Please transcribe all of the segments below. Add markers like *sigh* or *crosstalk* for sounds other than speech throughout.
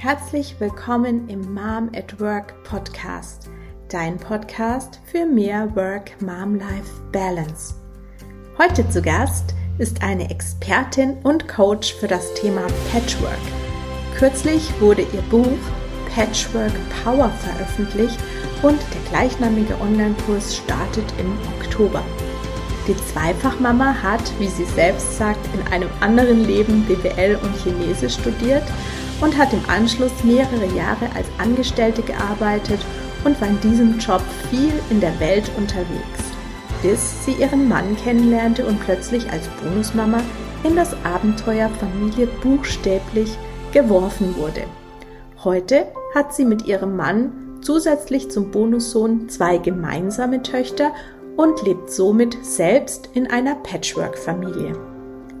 Herzlich willkommen im Mom at Work Podcast, dein Podcast für mehr Work-Mom-Life-Balance. Heute zu Gast ist eine Expertin und Coach für das Thema Patchwork. Kürzlich wurde ihr Buch Patchwork Power veröffentlicht und der gleichnamige Online-Kurs startet im Oktober. Die Zweifachmama hat, wie sie selbst sagt, in einem anderen Leben BWL und Chinesisch studiert und hat im Anschluss mehrere Jahre als Angestellte gearbeitet und war in diesem Job viel in der Welt unterwegs, bis sie ihren Mann kennenlernte und plötzlich als Bonusmama in das Abenteuer Familie buchstäblich geworfen wurde. Heute hat sie mit ihrem Mann zusätzlich zum Bonussohn zwei gemeinsame Töchter und lebt somit selbst in einer Patchwork-Familie.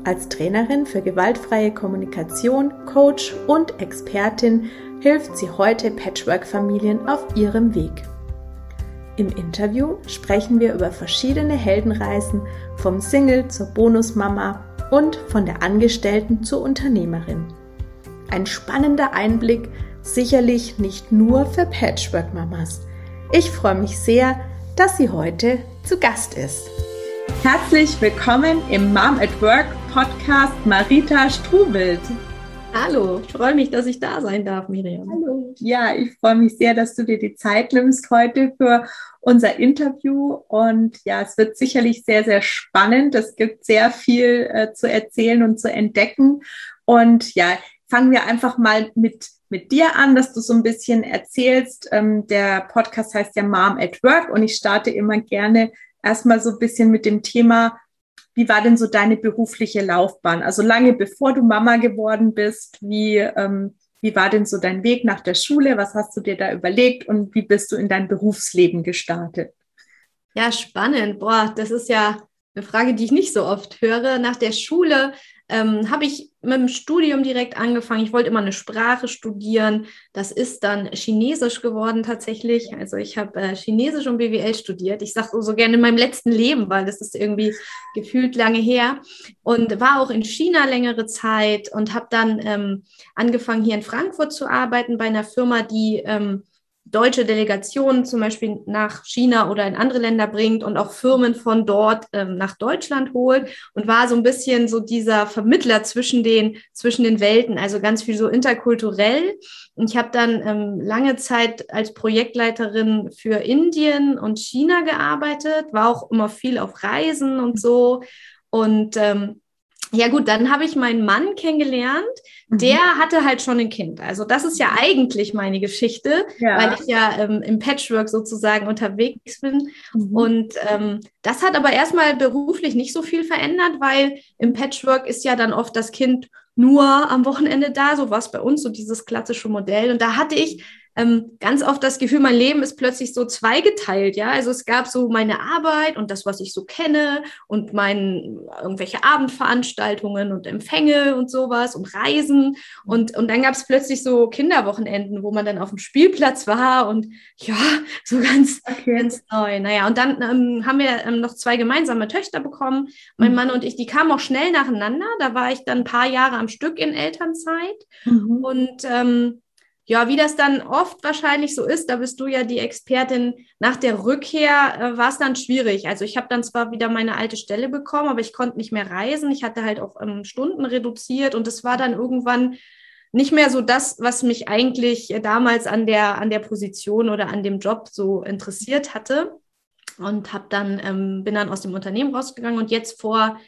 Als Trainerin für gewaltfreie Kommunikation, Coach und Expertin hilft sie heute Patchwork-Familien auf ihrem Weg. Im Interview sprechen wir über verschiedene Heldenreisen vom Single zur Bonusmama und von der Angestellten zur Unternehmerin. Ein spannender Einblick, sicherlich nicht nur für Patchwork-Mamas. Ich freue mich sehr, dass sie heute zu Gast ist. Herzlich willkommen im Mom at Work Podcast Marita Strubelt. Hallo, ich freue mich, dass ich da sein darf, Miriam. Hallo. Ja, ich freue mich sehr, dass du dir die Zeit nimmst heute für unser Interview. Und ja, es wird sicherlich sehr, sehr spannend. Es gibt sehr viel äh, zu erzählen und zu entdecken. Und ja, fangen wir einfach mal mit, mit dir an, dass du so ein bisschen erzählst. Ähm, der Podcast heißt ja Mom at Work und ich starte immer gerne erstmal so ein bisschen mit dem Thema, wie war denn so deine berufliche Laufbahn? Also lange bevor du Mama geworden bist, wie, ähm, wie war denn so dein Weg nach der Schule? Was hast du dir da überlegt und wie bist du in dein Berufsleben gestartet? Ja, spannend. Boah, das ist ja eine Frage, die ich nicht so oft höre. Nach der Schule ähm, habe ich mit dem Studium direkt angefangen. Ich wollte immer eine Sprache studieren. Das ist dann Chinesisch geworden tatsächlich. Also ich habe äh, Chinesisch und BWL studiert. Ich sage so gerne in meinem letzten Leben, weil das ist irgendwie gefühlt lange her. Und war auch in China längere Zeit und habe dann ähm, angefangen, hier in Frankfurt zu arbeiten bei einer Firma, die ähm, deutsche Delegationen zum Beispiel nach China oder in andere Länder bringt und auch Firmen von dort ähm, nach Deutschland holt und war so ein bisschen so dieser Vermittler zwischen den, zwischen den Welten, also ganz viel so interkulturell. Und ich habe dann ähm, lange Zeit als Projektleiterin für Indien und China gearbeitet, war auch immer viel auf Reisen und so. Und ähm, ja gut, dann habe ich meinen Mann kennengelernt. Mhm. Der hatte halt schon ein Kind. Also das ist ja eigentlich meine Geschichte, ja. weil ich ja ähm, im Patchwork sozusagen unterwegs bin. Mhm. Und ähm, das hat aber erstmal beruflich nicht so viel verändert, weil im Patchwork ist ja dann oft das Kind nur am Wochenende da, so was bei uns, so dieses klassische Modell. Und da hatte ich ähm, ganz oft das Gefühl, mein Leben ist plötzlich so zweigeteilt, ja. Also es gab so meine Arbeit und das, was ich so kenne und mein irgendwelche Abendveranstaltungen und Empfänge und sowas und Reisen. Und, und dann gab es plötzlich so Kinderwochenenden, wo man dann auf dem Spielplatz war und ja, so ganz, okay. ganz neu. Naja, und dann ähm, haben wir ähm, noch zwei gemeinsame Töchter bekommen, mein mhm. Mann und ich, die kamen auch schnell nacheinander. Da war ich dann ein paar Jahre am Stück in Elternzeit. Mhm. Und ähm, ja, wie das dann oft wahrscheinlich so ist, da bist du ja die Expertin, nach der Rückkehr äh, war es dann schwierig. Also ich habe dann zwar wieder meine alte Stelle bekommen, aber ich konnte nicht mehr reisen. Ich hatte halt auch ähm, Stunden reduziert und es war dann irgendwann nicht mehr so das, was mich eigentlich äh, damals an der, an der Position oder an dem Job so interessiert hatte. Und habe dann, ähm, bin dann aus dem Unternehmen rausgegangen und jetzt vor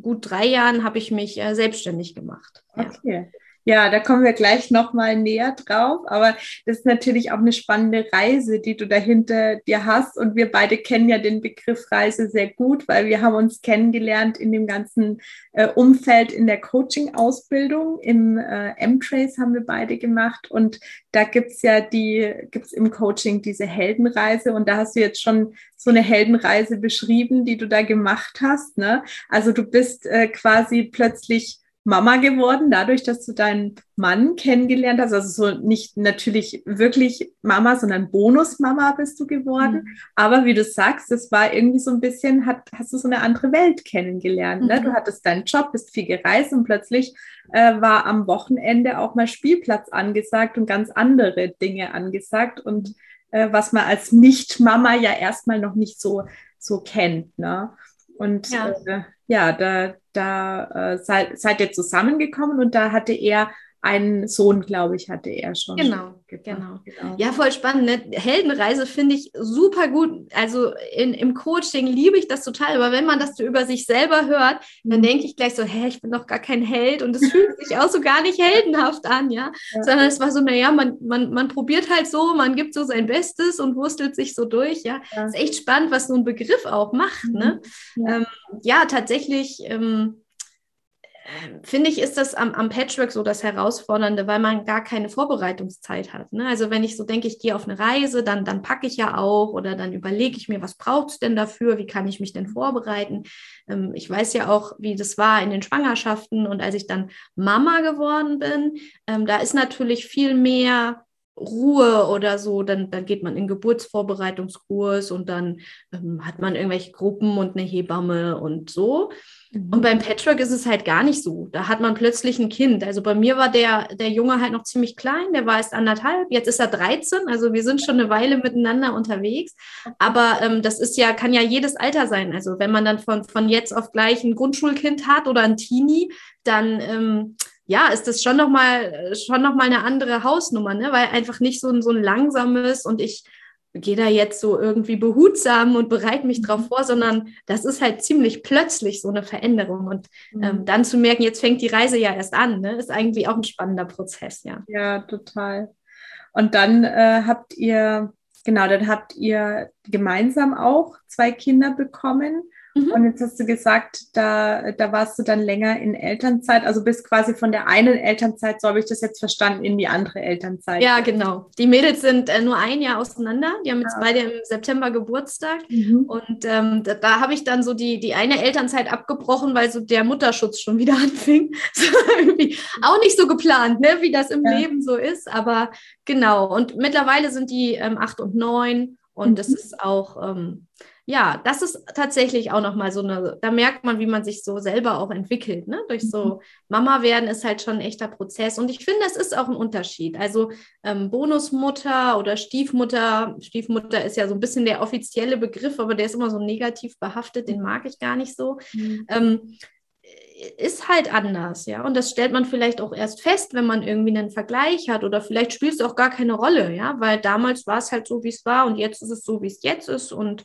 gut drei Jahren habe ich mich äh, selbstständig gemacht. Okay. Ja. Ja, da kommen wir gleich nochmal näher drauf. Aber das ist natürlich auch eine spannende Reise, die du dahinter dir hast. Und wir beide kennen ja den Begriff Reise sehr gut, weil wir haben uns kennengelernt in dem ganzen äh, Umfeld in der Coaching-Ausbildung. Im äh, M-Trace haben wir beide gemacht. Und da gibt's ja die, gibt's im Coaching diese Heldenreise. Und da hast du jetzt schon so eine Heldenreise beschrieben, die du da gemacht hast. Ne? Also du bist äh, quasi plötzlich Mama geworden, dadurch, dass du deinen Mann kennengelernt hast. Also so nicht natürlich wirklich Mama, sondern Bonusmama bist du geworden. Mhm. Aber wie du sagst, es war irgendwie so ein bisschen, hat, hast du so eine andere Welt kennengelernt. Mhm. Ne? Du mhm. hattest deinen Job, bist viel gereist und plötzlich äh, war am Wochenende auch mal Spielplatz angesagt und ganz andere Dinge angesagt. Und äh, was man als Nicht-Mama ja erstmal noch nicht so, so kennt. Ne? Und ja, äh, ja da, da äh, seid, seid ihr zusammengekommen und da hatte er einen Sohn, glaube ich, hatte er schon. Genau, genau, genau. Ja, voll spannend. Ne? Heldenreise finde ich super gut. Also in, im Coaching liebe ich das total. Aber wenn man das so über sich selber hört, dann mhm. denke ich gleich so, hä, ich bin doch gar kein Held. Und es fühlt sich auch so gar nicht heldenhaft an, ja. ja. Sondern es war so, naja, man, man, man probiert halt so, man gibt so sein Bestes und wurstelt sich so durch, ja. ja. Ist echt spannend, was so ein Begriff auch macht, ne? Mhm. Ja. Ähm, ja, tatsächlich. Ähm, finde ich, ist das am, am, Patchwork so das Herausfordernde, weil man gar keine Vorbereitungszeit hat. Ne? Also wenn ich so denke, ich gehe auf eine Reise, dann, dann packe ich ja auch oder dann überlege ich mir, was braucht es denn dafür, wie kann ich mich denn vorbereiten. Ähm, ich weiß ja auch, wie das war in den Schwangerschaften und als ich dann Mama geworden bin, ähm, da ist natürlich viel mehr Ruhe oder so, dann, dann geht man in Geburtsvorbereitungskurs und dann ähm, hat man irgendwelche Gruppen und eine Hebamme und so. Mhm. Und beim Patchwork ist es halt gar nicht so. Da hat man plötzlich ein Kind. Also bei mir war der, der Junge halt noch ziemlich klein, der war erst anderthalb, jetzt ist er 13, also wir sind schon eine Weile miteinander unterwegs. Aber ähm, das ist ja, kann ja jedes Alter sein. Also wenn man dann von, von jetzt auf gleich ein Grundschulkind hat oder ein Teenie, dann ähm, ja, ist das schon nochmal schon noch mal eine andere Hausnummer, ne? weil einfach nicht so ein, so ein langsames und ich gehe da jetzt so irgendwie behutsam und bereite mich drauf mhm. vor, sondern das ist halt ziemlich plötzlich so eine Veränderung. Und ähm, mhm. dann zu merken, jetzt fängt die Reise ja erst an, ne? ist eigentlich auch ein spannender Prozess, ja. Ja, total. Und dann äh, habt ihr, genau, dann habt ihr gemeinsam auch zwei Kinder bekommen. Mhm. Und jetzt hast du gesagt, da, da warst du dann länger in Elternzeit, also bist quasi von der einen Elternzeit, so habe ich das jetzt verstanden, in die andere Elternzeit. Ja, genau. Die Mädels sind äh, nur ein Jahr auseinander. Die haben jetzt ah. beide im September Geburtstag. Mhm. Und ähm, da, da habe ich dann so die, die eine Elternzeit abgebrochen, weil so der Mutterschutz schon wieder *laughs* anfing. auch nicht so geplant, ne, wie das im ja. Leben so ist. Aber genau. Und mittlerweile sind die ähm, acht und neun. Und mhm. das ist auch, ähm, ja, das ist tatsächlich auch nochmal so eine, da merkt man, wie man sich so selber auch entwickelt. Ne? Durch so mhm. Mama werden ist halt schon ein echter Prozess. Und ich finde, es ist auch ein Unterschied. Also ähm, Bonusmutter oder Stiefmutter, Stiefmutter ist ja so ein bisschen der offizielle Begriff, aber der ist immer so negativ behaftet, den mag ich gar nicht so. Mhm. Ähm, ist halt anders, ja. Und das stellt man vielleicht auch erst fest, wenn man irgendwie einen Vergleich hat oder vielleicht spielt es auch gar keine Rolle, ja, weil damals war es halt so, wie es war und jetzt ist es so, wie es jetzt ist und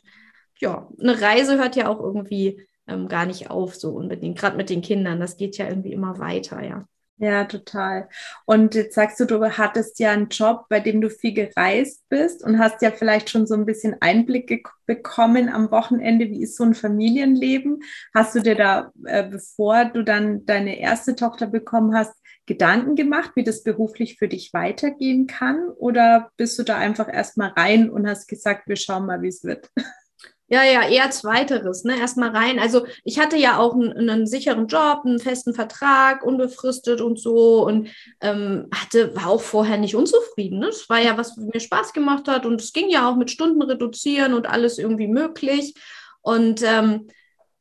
ja, eine Reise hört ja auch irgendwie ähm, gar nicht auf, so unbedingt, gerade mit den Kindern. Das geht ja irgendwie immer weiter, ja. Ja, total. Und jetzt sagst du, du hattest ja einen Job, bei dem du viel gereist bist und hast ja vielleicht schon so ein bisschen Einblick bekommen am Wochenende. Wie ist so ein Familienleben? Hast du dir da, äh, bevor du dann deine erste Tochter bekommen hast, Gedanken gemacht, wie das beruflich für dich weitergehen kann? Oder bist du da einfach erstmal rein und hast gesagt, wir schauen mal, wie es wird? Ja, ja, eher zweiteres, ne? Erstmal rein. Also ich hatte ja auch einen, einen, sicheren Job, einen festen Vertrag, unbefristet und so und ähm, hatte, war auch vorher nicht unzufrieden. Ne? Es war ja, was mir Spaß gemacht hat und es ging ja auch mit Stunden reduzieren und alles irgendwie möglich. Und ähm,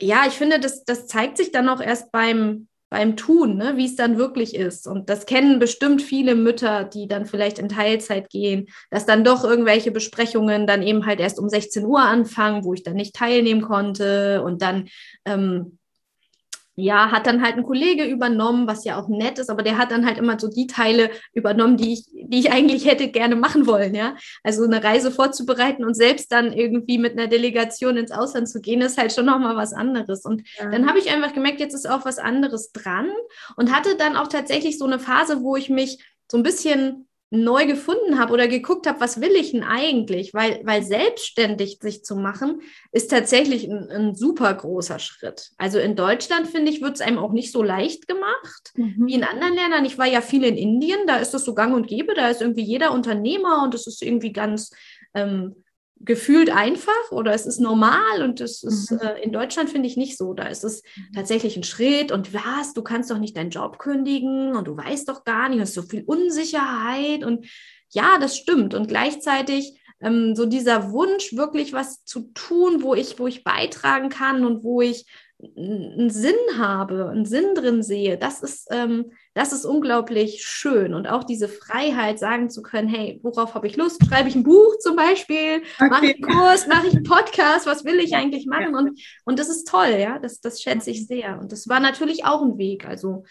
ja, ich finde, das, das zeigt sich dann auch erst beim, beim Tun, ne, wie es dann wirklich ist. Und das kennen bestimmt viele Mütter, die dann vielleicht in Teilzeit gehen, dass dann doch irgendwelche Besprechungen dann eben halt erst um 16 Uhr anfangen, wo ich dann nicht teilnehmen konnte und dann ähm, ja, hat dann halt ein Kollege übernommen, was ja auch nett ist, aber der hat dann halt immer so die Teile übernommen, die ich, die ich eigentlich hätte gerne machen wollen, ja. Also eine Reise vorzubereiten und selbst dann irgendwie mit einer Delegation ins Ausland zu gehen, ist halt schon nochmal was anderes. Und ja. dann habe ich einfach gemerkt, jetzt ist auch was anderes dran und hatte dann auch tatsächlich so eine Phase, wo ich mich so ein bisschen neu gefunden habe oder geguckt habe, was will ich denn eigentlich? Weil, weil selbstständig sich zu machen, ist tatsächlich ein, ein super großer Schritt. Also in Deutschland, finde ich, wird es einem auch nicht so leicht gemacht mhm. wie in anderen Ländern. Ich war ja viel in Indien, da ist das so gang und gäbe, da ist irgendwie jeder Unternehmer und es ist irgendwie ganz ähm, gefühlt einfach oder es ist normal und es ist mhm. äh, in Deutschland finde ich nicht so. Da ist es mhm. tatsächlich ein Schritt und was, du kannst doch nicht deinen Job kündigen und du weißt doch gar nicht, du hast so viel Unsicherheit und ja, das stimmt und gleichzeitig ähm, so dieser Wunsch wirklich was zu tun, wo ich wo ich beitragen kann und wo ich einen Sinn habe, einen Sinn drin sehe, das ist, ähm, das ist unglaublich schön. Und auch diese Freiheit, sagen zu können, hey, worauf habe ich Lust? Schreibe ich ein Buch zum Beispiel? Okay. Mache ich einen Kurs? Mache ich einen Podcast? Was will ich eigentlich machen? Und, und das ist toll, ja, das, das schätze ich sehr. Und das war natürlich auch ein Weg. Also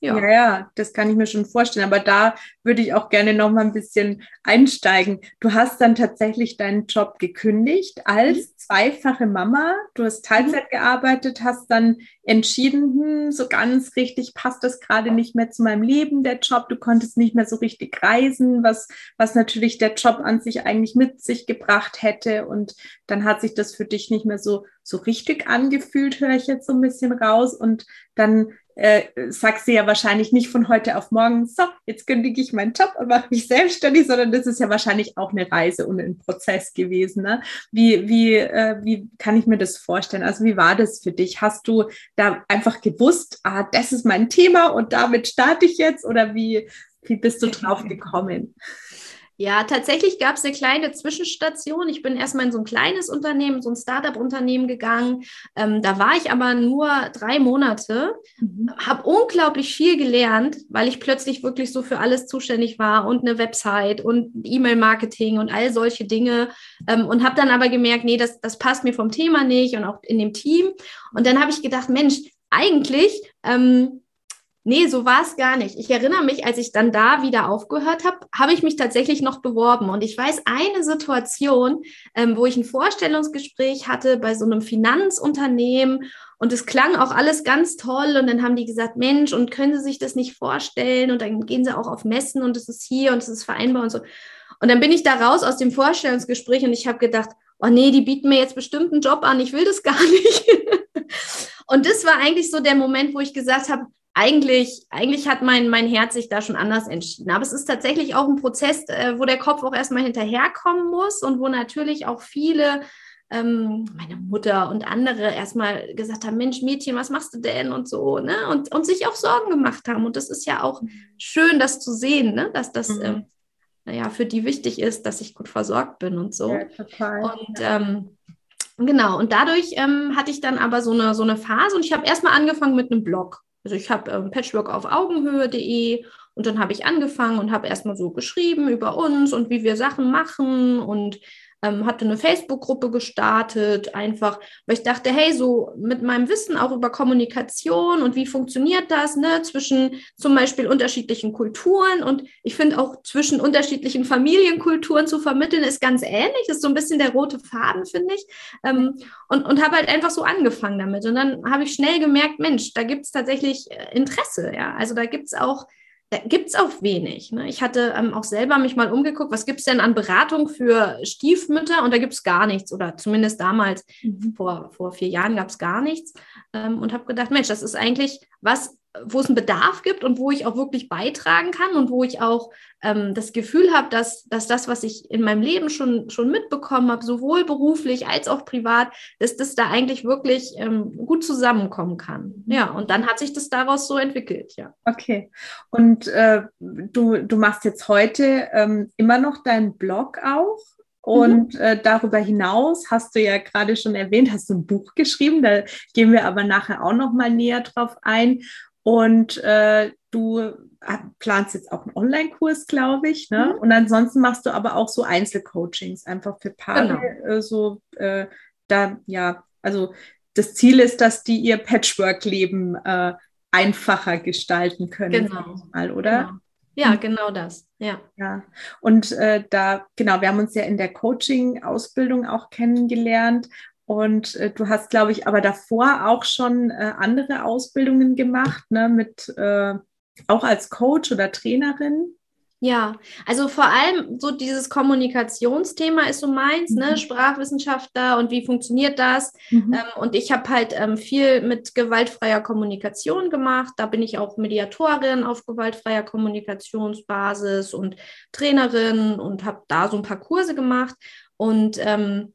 ja. ja, ja, das kann ich mir schon vorstellen. Aber da würde ich auch gerne noch mal ein bisschen einsteigen. Du hast dann tatsächlich deinen Job gekündigt als mhm. zweifache Mama. Du hast Teilzeit mhm. gearbeitet, hast dann entschieden, hm, so ganz richtig passt das gerade nicht mehr zu meinem Leben, der Job. Du konntest nicht mehr so richtig reisen, was, was natürlich der Job an sich eigentlich mit sich gebracht hätte. Und dann hat sich das für dich nicht mehr so, so richtig angefühlt, höre ich jetzt so ein bisschen raus. Und dann äh, sagst du ja wahrscheinlich nicht von heute auf morgen, so, jetzt kündige ich meinen Job und mache mich selbstständig, sondern das ist ja wahrscheinlich auch eine Reise und ein Prozess gewesen. Ne? Wie, wie, äh, wie kann ich mir das vorstellen? Also wie war das für dich? Hast du da einfach gewusst, ah, das ist mein Thema und damit starte ich jetzt oder wie, wie bist du drauf gekommen? Ja, tatsächlich gab es eine kleine Zwischenstation. Ich bin erstmal in so ein kleines Unternehmen, so ein Startup-Unternehmen gegangen. Ähm, da war ich aber nur drei Monate, mhm. habe unglaublich viel gelernt, weil ich plötzlich wirklich so für alles zuständig war und eine Website und E-Mail-Marketing und all solche Dinge. Ähm, und habe dann aber gemerkt, nee, das, das passt mir vom Thema nicht und auch in dem Team. Und dann habe ich gedacht, Mensch, eigentlich ähm, Nee, so war es gar nicht. Ich erinnere mich, als ich dann da wieder aufgehört habe, habe ich mich tatsächlich noch beworben. Und ich weiß eine Situation, ähm, wo ich ein Vorstellungsgespräch hatte bei so einem Finanzunternehmen und es klang auch alles ganz toll. Und dann haben die gesagt, Mensch, und können Sie sich das nicht vorstellen? Und dann gehen Sie auch auf Messen und es ist hier und es ist vereinbar und so. Und dann bin ich da raus aus dem Vorstellungsgespräch und ich habe gedacht, oh nee, die bieten mir jetzt bestimmt einen Job an, ich will das gar *laughs* nicht. Und das war eigentlich so der Moment, wo ich gesagt habe, eigentlich, eigentlich hat mein, mein Herz sich da schon anders entschieden. Aber es ist tatsächlich auch ein Prozess, äh, wo der Kopf auch erstmal hinterherkommen muss und wo natürlich auch viele, ähm, meine Mutter und andere erstmal gesagt haben, Mensch, Mädchen, was machst du denn und so, ne? Und, und sich auch Sorgen gemacht haben. Und das ist ja auch schön, das zu sehen, ne? Dass das, mhm. ähm, naja, für die wichtig ist, dass ich gut versorgt bin und so. Ja, total. Und ähm, genau, und dadurch ähm, hatte ich dann aber so eine, so eine Phase und ich habe erstmal angefangen mit einem Blog. Also ich habe ähm, Patchwork auf Augenhöhe.de und dann habe ich angefangen und habe erstmal so geschrieben über uns und wie wir Sachen machen und ähm, hatte eine Facebook-Gruppe gestartet, einfach, weil ich dachte, hey, so mit meinem Wissen auch über Kommunikation und wie funktioniert das, ne, zwischen zum Beispiel unterschiedlichen Kulturen und ich finde auch zwischen unterschiedlichen Familienkulturen zu vermitteln, ist ganz ähnlich, ist so ein bisschen der rote Faden, finde ich. Ähm, und und habe halt einfach so angefangen damit. Und dann habe ich schnell gemerkt, Mensch, da gibt es tatsächlich äh, Interesse, ja. Also da gibt es auch da gibt es auch wenig. Ne? Ich hatte ähm, auch selber mich mal umgeguckt, was gibt es denn an Beratung für Stiefmütter? Und da gibt es gar nichts. Oder zumindest damals, mhm. vor, vor vier Jahren, gab es gar nichts. Ähm, und habe gedacht, Mensch, das ist eigentlich was, wo es einen Bedarf gibt und wo ich auch wirklich beitragen kann und wo ich auch ähm, das Gefühl habe, dass, dass das, was ich in meinem Leben schon, schon mitbekommen habe, sowohl beruflich als auch privat, dass das da eigentlich wirklich ähm, gut zusammenkommen kann. Mhm. Ja, und dann hat sich das daraus so entwickelt, ja. Okay. Und äh, du, du machst jetzt heute ähm, immer noch deinen Blog auch? Und mhm. äh, darüber hinaus hast du ja gerade schon erwähnt, hast du ein Buch geschrieben, da gehen wir aber nachher auch noch mal näher drauf ein. Und äh, du äh, planst jetzt auch einen Online-Kurs, glaube ich. Ne? Mhm. Und ansonsten machst du aber auch so Einzelcoachings, einfach für Paare. Genau. Äh, so, äh, da, ja, also das Ziel ist, dass die ihr Patchwork-Leben äh, einfacher gestalten können, genau. mal, oder? Genau. Ja, mhm. genau das. Ja. Ja. Und äh, da, genau, wir haben uns ja in der Coaching-Ausbildung auch kennengelernt. Und äh, du hast, glaube ich, aber davor auch schon äh, andere Ausbildungen gemacht, ne, mit äh, auch als Coach oder Trainerin. Ja, also vor allem so dieses Kommunikationsthema ist so meins, ne? mhm. ne? Sprachwissenschaftler und wie funktioniert das? Mhm. Ähm, und ich habe halt ähm, viel mit gewaltfreier Kommunikation gemacht. Da bin ich auch Mediatorin auf gewaltfreier Kommunikationsbasis und Trainerin und habe da so ein paar Kurse gemacht. Und ähm,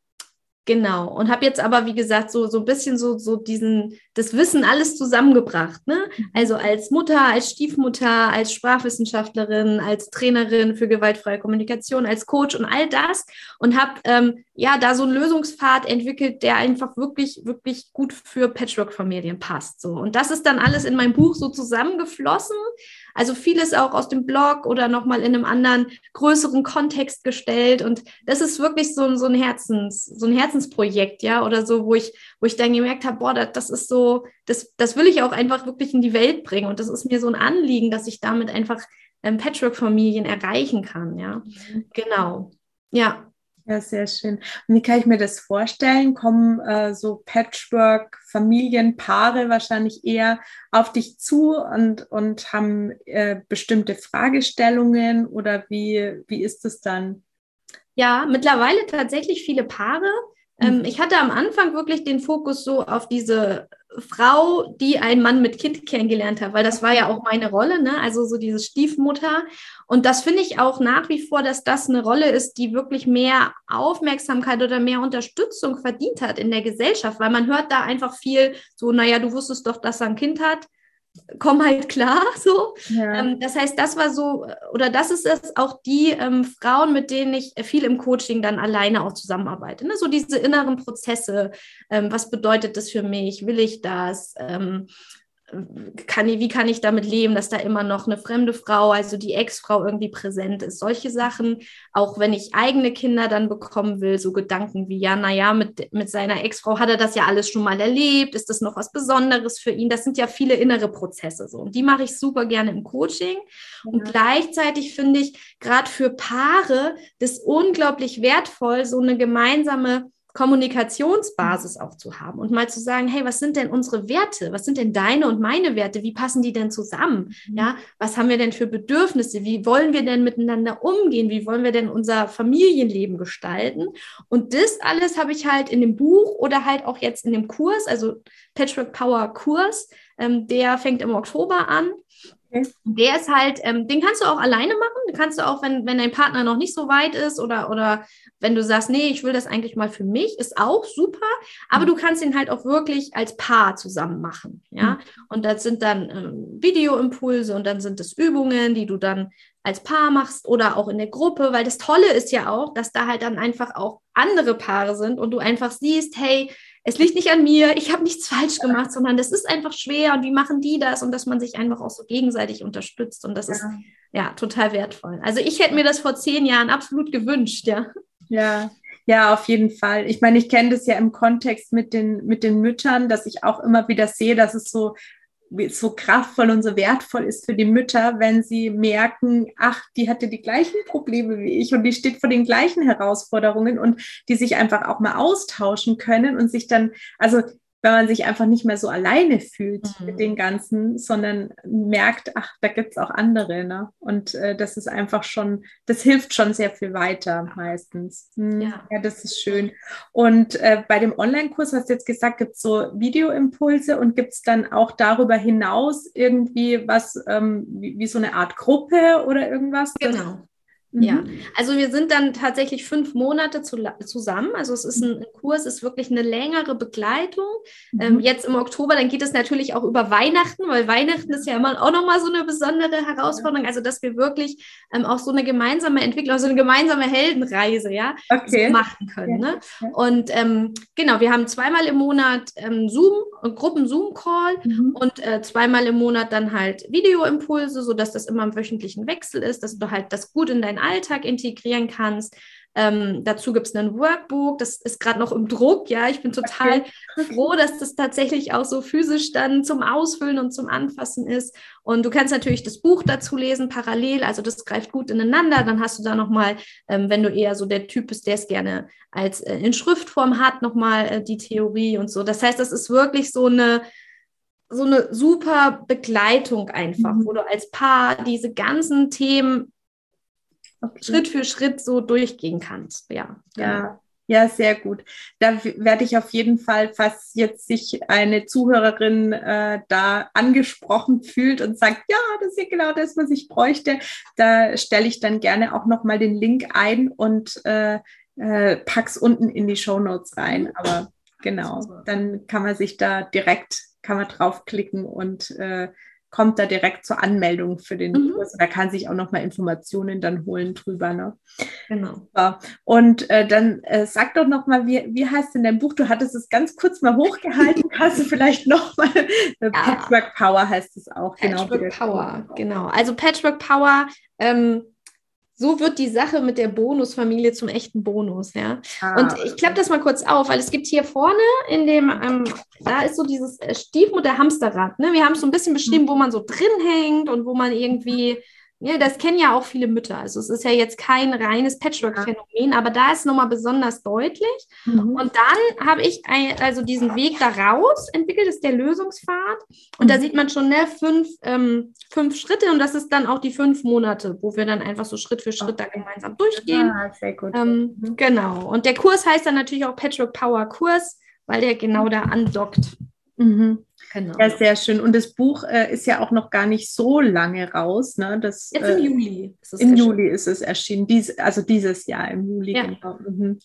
Genau. Und habe jetzt aber, wie gesagt, so, so ein bisschen so, so diesen, das Wissen alles zusammengebracht. Ne? Mhm. Also als Mutter, als Stiefmutter, als Sprachwissenschaftlerin, als Trainerin für gewaltfreie Kommunikation, als Coach und all das. Und habe ähm, ja da so einen Lösungspfad entwickelt, der einfach wirklich, wirklich gut für Patchwork-Familien passt. So. Und das ist dann alles in mein Buch so zusammengeflossen. Also vieles auch aus dem Blog oder nochmal in einem anderen größeren Kontext gestellt. Und das ist wirklich so, so ein Herzens, so ein Herzensprojekt, ja, oder so, wo ich, wo ich dann gemerkt habe, boah, das, das ist so, das, das will ich auch einfach wirklich in die Welt bringen. Und das ist mir so ein Anliegen, dass ich damit einfach ähm, Patchwork-Familien erreichen kann, ja. Mhm. Genau. Ja, ja, sehr schön. Und wie kann ich mir das vorstellen? Kommen äh, so Patchwork-Familienpaare wahrscheinlich eher auf dich zu und, und haben äh, bestimmte Fragestellungen oder wie, wie ist es dann? Ja, mittlerweile tatsächlich viele Paare. Ähm, mhm. ich hatte am Anfang wirklich den Fokus so auf diese Frau, die einen Mann mit Kind kennengelernt hat, weil das war ja auch meine Rolle, ne? also so diese Stiefmutter. Und das finde ich auch nach wie vor, dass das eine Rolle ist, die wirklich mehr Aufmerksamkeit oder mehr Unterstützung verdient hat in der Gesellschaft, weil man hört da einfach viel so, naja, du wusstest doch, dass er ein Kind hat komm halt klar, *laughs* so. Ja. Ähm, das heißt, das war so, oder das ist es auch die ähm, Frauen, mit denen ich viel im Coaching dann alleine auch zusammenarbeite. Ne? So diese inneren Prozesse, ähm, was bedeutet das für mich, will ich das, ähm, kann ich, wie kann ich damit leben, dass da immer noch eine fremde Frau, also die Ex-Frau irgendwie präsent ist. Solche Sachen, auch wenn ich eigene Kinder dann bekommen will, so Gedanken wie, ja, naja, mit, mit seiner Ex-Frau hat er das ja alles schon mal erlebt, ist das noch was Besonderes für ihn? Das sind ja viele innere Prozesse so. Und die mache ich super gerne im Coaching. Ja. Und gleichzeitig finde ich gerade für Paare das unglaublich wertvoll, so eine gemeinsame Kommunikationsbasis auch zu haben und mal zu sagen, hey, was sind denn unsere Werte? Was sind denn deine und meine Werte? Wie passen die denn zusammen? Mhm. Ja, was haben wir denn für Bedürfnisse? Wie wollen wir denn miteinander umgehen? Wie wollen wir denn unser Familienleben gestalten? Und das alles habe ich halt in dem Buch oder halt auch jetzt in dem Kurs, also Patchwork Power Kurs, ähm, der fängt im Oktober an. Okay. Der ist halt, ähm, den kannst du auch alleine machen. Den kannst du auch, wenn, wenn dein Partner noch nicht so weit ist oder, oder wenn du sagst, nee, ich will das eigentlich mal für mich, ist auch super. Aber mhm. du kannst ihn halt auch wirklich als Paar zusammen machen. Ja. Mhm. Und das sind dann ähm, Videoimpulse und dann sind es Übungen, die du dann als Paar machst oder auch in der Gruppe, weil das Tolle ist ja auch, dass da halt dann einfach auch andere Paare sind und du einfach siehst, hey, es liegt nicht an mir, ich habe nichts falsch gemacht, sondern das ist einfach schwer und wie machen die das und dass man sich einfach auch so gegenseitig unterstützt und das ja. ist ja total wertvoll. Also ich hätte mir das vor zehn Jahren absolut gewünscht, ja. Ja, ja, auf jeden Fall. Ich meine, ich kenne das ja im Kontext mit den, mit den Müttern, dass ich auch immer wieder sehe, dass es so so kraftvoll und so wertvoll ist für die Mütter, wenn sie merken, ach, die hatte die gleichen Probleme wie ich und die steht vor den gleichen Herausforderungen und die sich einfach auch mal austauschen können und sich dann, also wenn man sich einfach nicht mehr so alleine fühlt mhm. mit den Ganzen, sondern merkt, ach, da gibt's auch andere. Ne? Und äh, das ist einfach schon, das hilft schon sehr viel weiter meistens. Mhm. Ja. ja. das ist schön. Und äh, bei dem Online-Kurs hast du jetzt gesagt, gibt's so Videoimpulse und gibt's dann auch darüber hinaus irgendwie was, ähm, wie, wie, so eine Art Gruppe oder irgendwas? Genau. Ja, mhm. also wir sind dann tatsächlich fünf Monate zu, zusammen. Also es ist ein, ein, Kurs, ist wirklich eine längere Begleitung. Mhm. Ähm, jetzt im Oktober, dann geht es natürlich auch über Weihnachten, weil Weihnachten ist ja immer auch nochmal so eine besondere Herausforderung. Also dass wir wirklich ähm, auch so eine gemeinsame Entwicklung, so eine gemeinsame Heldenreise, ja, okay. machen können. Ne? Und ähm, genau, wir haben zweimal im Monat ähm, Zoom, Gruppen-Zoom-Call mhm. und äh, zweimal im Monat dann halt Videoimpulse, sodass das immer im wöchentlichen Wechsel ist, dass du halt das gut in deinen Alltag integrieren kannst. Ähm, dazu gibt es ein Workbook, das ist gerade noch im Druck, ja. Ich bin total okay. *laughs* froh, dass das tatsächlich auch so physisch dann zum Ausfüllen und zum Anfassen ist. Und du kannst natürlich das Buch dazu lesen, parallel, also das greift gut ineinander. Dann hast du da nochmal, ähm, wenn du eher so der Typ bist, der es gerne als äh, in Schriftform hat, nochmal äh, die Theorie und so. Das heißt, das ist wirklich so eine so eine super Begleitung einfach, mhm. wo du als Paar diese ganzen Themen okay. Schritt für Schritt so durchgehen kannst. Ja. Ja. Ja, sehr gut. Da werde ich auf jeden Fall, falls jetzt sich eine Zuhörerin äh, da angesprochen fühlt und sagt, ja, das ist ja genau das, was ich bräuchte, da stelle ich dann gerne auch nochmal den Link ein und äh, äh, pack's unten in die Show Notes rein. Aber genau, dann kann man sich da direkt, kann man draufklicken und äh, kommt da direkt zur Anmeldung für den mhm. Kurs. Da kann sich auch noch mal Informationen dann holen drüber. Ne? Genau. Und äh, dann äh, sag doch noch mal, wie, wie heißt denn dein Buch? Du hattest es ganz kurz mal hochgehalten. *laughs* Kannst du vielleicht noch mal äh, ja. Patchwork Power heißt es auch. Genau, Patchwork genau, Power, genau. Also Patchwork Power ähm, so wird die Sache mit der Bonusfamilie zum echten Bonus, ja. Ah, und ich klappe das mal kurz auf, weil es gibt hier vorne in dem, ähm, da ist so dieses äh, Stiefmutter-Hamsterrad, ne? Wir haben es so ein bisschen beschrieben, wo man so drin hängt und wo man irgendwie ja, das kennen ja auch viele Mütter. Also es ist ja jetzt kein reines Patchwork-Phänomen, aber da ist nochmal besonders deutlich. Mhm. Und dann habe ich ein, also diesen Weg da raus entwickelt, ist der Lösungspfad. Und mhm. da sieht man schon ne, fünf, ähm, fünf Schritte und das ist dann auch die fünf Monate, wo wir dann einfach so Schritt für Schritt da gemeinsam durchgehen. Ah, sehr gut. Ähm, mhm. Genau. Und der Kurs heißt dann natürlich auch Patchwork Power Kurs, weil der genau da andockt. Mhm. Genau. Ja, sehr schön. Und das Buch äh, ist ja auch noch gar nicht so lange raus. Ne? Das, Jetzt im äh, Juli. Ist es Im Juli ist es erschienen. Dies, also dieses Jahr im Juli. Ja. Genau. Mhm.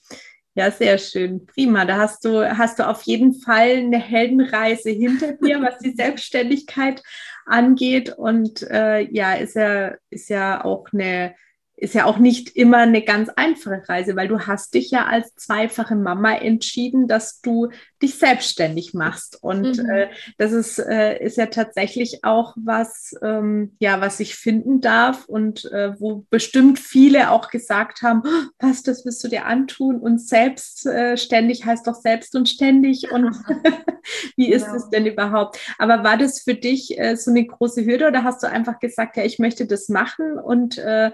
Ja, sehr schön. Prima. Da hast du, hast du auf jeden Fall eine Heldenreise hinter dir, was die Selbstständigkeit angeht. Und äh, ja, ist ja, ist ja auch eine ist ja auch nicht immer eine ganz einfache Reise, weil du hast dich ja als zweifache Mama entschieden, dass du dich selbstständig machst. Und mhm. äh, das ist, äh, ist ja tatsächlich auch was, ähm, ja, was ich finden darf und äh, wo bestimmt viele auch gesagt haben, oh, was, das wirst du dir antun und selbstständig heißt doch selbst und ständig und *laughs* *laughs* wie ist es denn überhaupt? Aber war das für dich äh, so eine große Hürde oder hast du einfach gesagt, ja, ich möchte das machen und äh,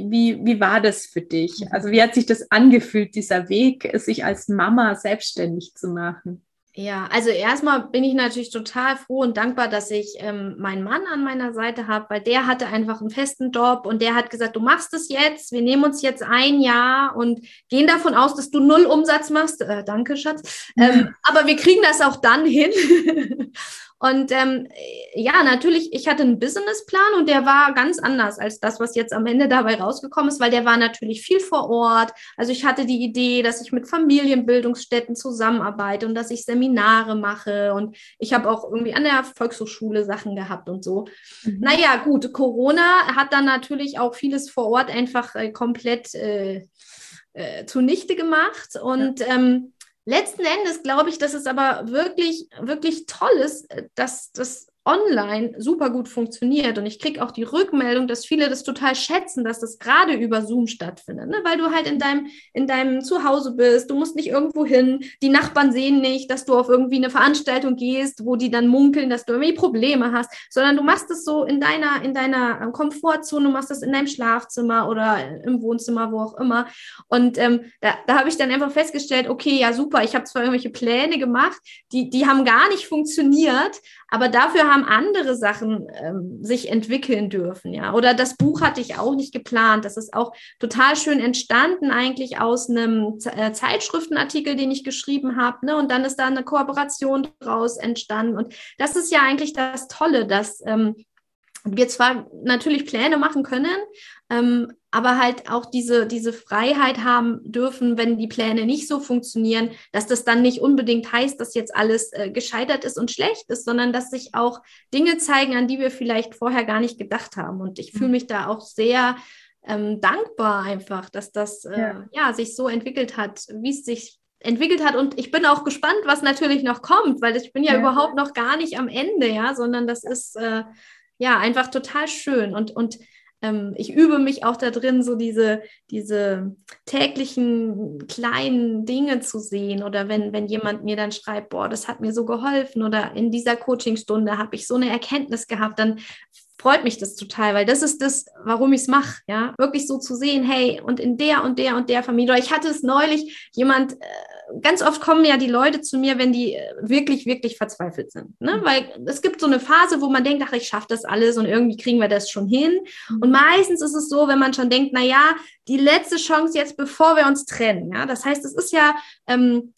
wie, wie, wie war das für dich? Mhm. Also wie hat sich das angefühlt, dieser Weg, sich als Mama selbstständig zu machen? Ja, also erstmal bin ich natürlich total froh und dankbar, dass ich ähm, meinen Mann an meiner Seite habe, weil der hatte einfach einen festen Job und der hat gesagt, du machst es jetzt, wir nehmen uns jetzt ein Jahr und gehen davon aus, dass du null Umsatz machst. Äh, danke, Schatz. Ähm, aber wir kriegen das auch dann hin. *laughs* Und ähm, ja, natürlich, ich hatte einen Businessplan und der war ganz anders als das, was jetzt am Ende dabei rausgekommen ist, weil der war natürlich viel vor Ort. Also ich hatte die Idee, dass ich mit Familienbildungsstätten zusammenarbeite und dass ich Seminare mache und ich habe auch irgendwie an der Volkshochschule Sachen gehabt und so. Mhm. Naja, gut, Corona hat dann natürlich auch vieles vor Ort einfach äh, komplett äh, äh, zunichte gemacht und ja. ähm, Letzten Endes glaube ich, dass es aber wirklich, wirklich toll ist, äh, dass das online super gut funktioniert. Und ich kriege auch die Rückmeldung, dass viele das total schätzen, dass das gerade über Zoom stattfindet, ne? weil du halt in deinem, in deinem Zuhause bist, du musst nicht irgendwo hin, die Nachbarn sehen nicht, dass du auf irgendwie eine Veranstaltung gehst, wo die dann munkeln, dass du irgendwie Probleme hast, sondern du machst es so in deiner, in deiner äh, Komfortzone, du machst das in deinem Schlafzimmer oder im Wohnzimmer, wo auch immer. Und ähm, da, da habe ich dann einfach festgestellt, okay, ja super, ich habe zwar irgendwelche Pläne gemacht, die, die haben gar nicht funktioniert, aber dafür haben andere Sachen ähm, sich entwickeln dürfen, ja. Oder das Buch hatte ich auch nicht geplant. Das ist auch total schön entstanden, eigentlich aus einem äh, Zeitschriftenartikel, den ich geschrieben habe. Ne? Und dann ist da eine Kooperation daraus entstanden. Und das ist ja eigentlich das Tolle, dass ähm, wir zwar natürlich Pläne machen können, ähm, aber halt auch diese, diese Freiheit haben dürfen, wenn die Pläne nicht so funktionieren, dass das dann nicht unbedingt heißt, dass jetzt alles äh, gescheitert ist und schlecht ist, sondern dass sich auch Dinge zeigen, an die wir vielleicht vorher gar nicht gedacht haben. Und ich fühle mhm. mich da auch sehr ähm, dankbar einfach, dass das äh, ja. ja. sich so entwickelt hat, wie es sich entwickelt hat. Und ich bin auch gespannt, was natürlich noch kommt, weil ich bin ja, ja. überhaupt noch gar nicht am Ende, ja, sondern das ist äh, ja einfach total schön und, und ähm, ich übe mich auch da drin, so diese, diese täglichen kleinen Dinge zu sehen. Oder wenn, wenn jemand mir dann schreibt, boah, das hat mir so geholfen oder in dieser Coachingstunde habe ich so eine Erkenntnis gehabt, dann freut mich das total, weil das ist das, warum ich es mache, ja, wirklich so zu sehen, hey, und in der und der und der Familie. Ich hatte es neulich, jemand, äh, ganz oft kommen ja die Leute zu mir, wenn die äh, wirklich, wirklich verzweifelt sind, ne? Mhm. weil es gibt so eine Phase, wo man denkt, ach, ich schaffe das alles und irgendwie kriegen wir das schon hin. Mhm. Und meistens ist es so, wenn man schon denkt, na ja, die letzte Chance jetzt, bevor wir uns trennen, ja, das heißt, es ist ja ähm,